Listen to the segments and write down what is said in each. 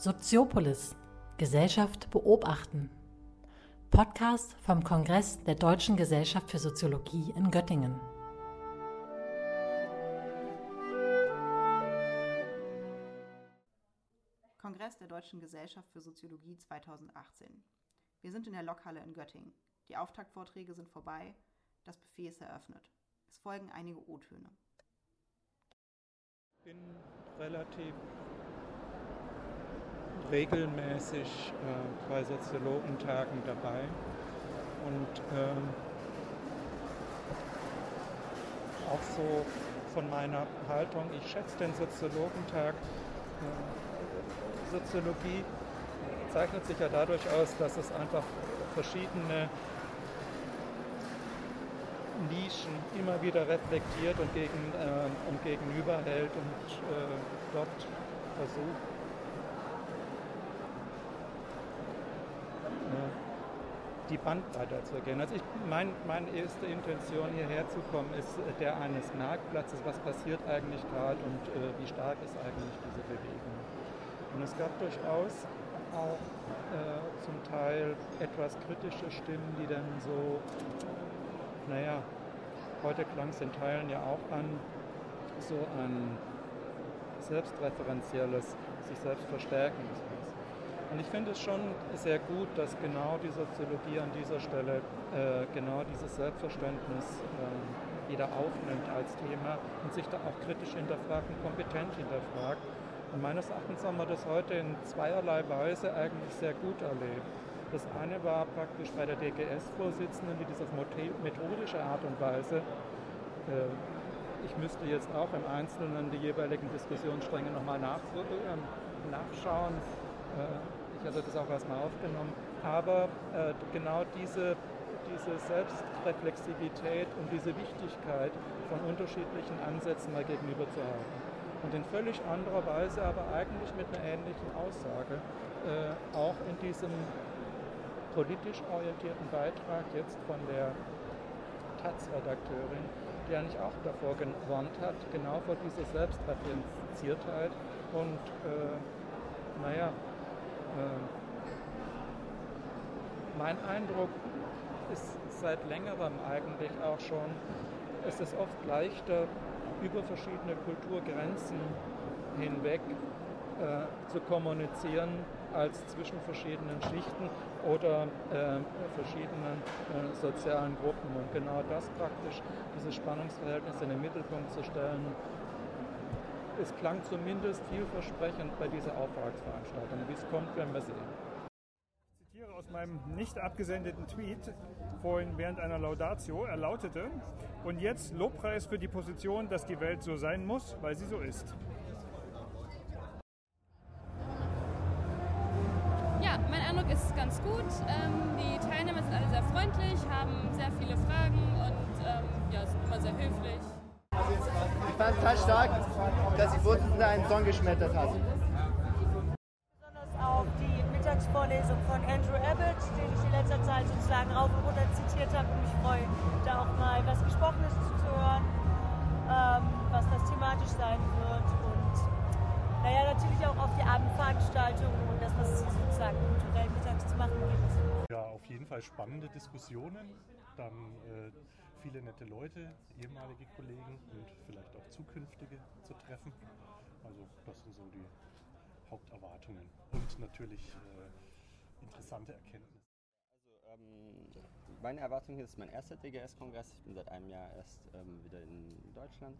Soziopolis Gesellschaft beobachten. Podcast vom Kongress der Deutschen Gesellschaft für Soziologie in Göttingen. Kongress der Deutschen Gesellschaft für Soziologie 2018. Wir sind in der Lokhalle in Göttingen. Die Auftaktvorträge sind vorbei, das Buffet ist eröffnet. Es folgen einige O-Töne. Ich bin relativ regelmäßig äh, bei Soziologentagen dabei und ähm, auch so von meiner Haltung, ich schätze den Soziologentag. Äh, Soziologie zeichnet sich ja dadurch aus, dass es einfach verschiedene Nischen immer wieder reflektiert und, gegen, äh, und gegenüberhält und äh, dort versucht, die Bandbreite zu erkennen. Also ich, mein, meine erste Intention hierher zu kommen ist der eines Marktplatzes, was passiert eigentlich gerade und äh, wie stark ist eigentlich diese Bewegung. Und es gab durchaus auch äh, zum Teil etwas kritische Stimmen, die dann so, naja, heute klang es in Teilen ja auch an, so ein selbstreferenzielles, sich selbst verstärkendes und ich finde es schon sehr gut, dass genau die Soziologie an dieser Stelle äh, genau dieses Selbstverständnis äh, wieder aufnimmt als Thema und sich da auch kritisch hinterfragt und kompetent hinterfragt. Und meines Erachtens haben wir das heute in zweierlei Weise eigentlich sehr gut erlebt. Das eine war praktisch bei der DGS-Vorsitzenden, die das auf methodische Art und Weise, äh, ich müsste jetzt auch im Einzelnen die jeweiligen Diskussionsstränge nochmal nach, äh, nachschauen, äh, ich hatte das auch erstmal aufgenommen. Aber äh, genau diese, diese Selbstreflexivität und diese Wichtigkeit von unterschiedlichen Ansätzen mal gegenüber zu halten. Und in völlig anderer Weise, aber eigentlich mit einer ähnlichen Aussage, äh, auch in diesem politisch orientierten Beitrag jetzt von der Taz-Redakteurin, die eigentlich auch davor gewarnt hat, genau vor dieser Selbstreferenziertheit und äh, naja, mein Eindruck ist seit längerem eigentlich auch schon, es ist oft leichter, über verschiedene Kulturgrenzen hinweg äh, zu kommunizieren als zwischen verschiedenen Schichten oder äh, verschiedenen äh, sozialen Gruppen. Und genau das praktisch, dieses Spannungsverhältnis in den Mittelpunkt zu stellen, es klang zumindest vielversprechend bei dieser Auftragsveranstaltung. Wie es kommt, werden wir sehen. Ich zitiere aus meinem nicht abgesendeten Tweet vorhin während einer Laudatio. Er lautete, und jetzt Lobpreis für die Position, dass die Welt so sein muss, weil sie so ist. Ja, mein Eindruck ist ganz gut. Ähm, die Teilnehmer sind alle sehr freundlich, haben sehr viele Fragen und ähm, ja, sind immer sehr höflich. Ich fand es total stark, dass die Vorsitzende einen Song geschmettert hat. Besonders auf die Mittagsvorlesung von Andrew Abbott, den ich in letzter Zeit sozusagen rauf und runter zitiert habe und mich freue, da auch mal was Gesprochenes zu hören, ähm, was das thematisch sein wird und naja, natürlich auch auf die Abendveranstaltungen und das, was sozusagen kulturell mittags zu machen gibt. Ja, auf jeden Fall spannende Diskussionen, dann äh, viele nette Leute, ehemalige Kollegen und vielleicht auch zukünftige zu treffen. Also das sind so die Haupterwartungen und natürlich äh, interessante Erkenntnisse. Also ähm, meine Erwartung hier ist mein erster DGS-Kongress. Ich bin seit einem Jahr erst ähm, wieder in Deutschland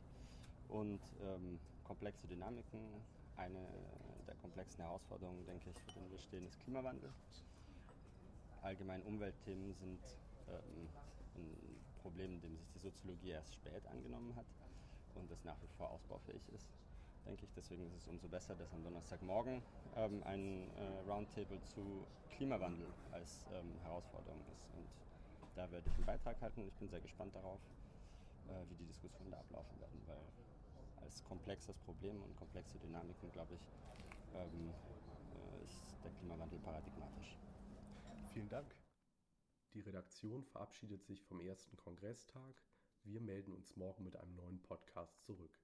und ähm, komplexe Dynamiken. Eine der komplexen Herausforderungen, denke ich, für den wir stehen, ist Klimawandel. Allgemein Umweltthemen sind ähm, ein Problem, dem sich die Soziologie erst spät angenommen hat und das nach wie vor ausbaufähig ist, denke ich. Deswegen ist es umso besser, dass am Donnerstagmorgen ähm, ein äh, Roundtable zu Klimawandel als ähm, Herausforderung ist. Und da werde ich einen Beitrag halten ich bin sehr gespannt darauf, äh, wie die Diskussionen da ablaufen werden, weil als komplexes Problem und komplexe Dynamiken, glaube ich, ähm, äh, ist der Klimawandel paradigmatisch. Vielen Dank. Die Redaktion verabschiedet sich vom ersten Kongresstag. Wir melden uns morgen mit einem neuen Podcast zurück.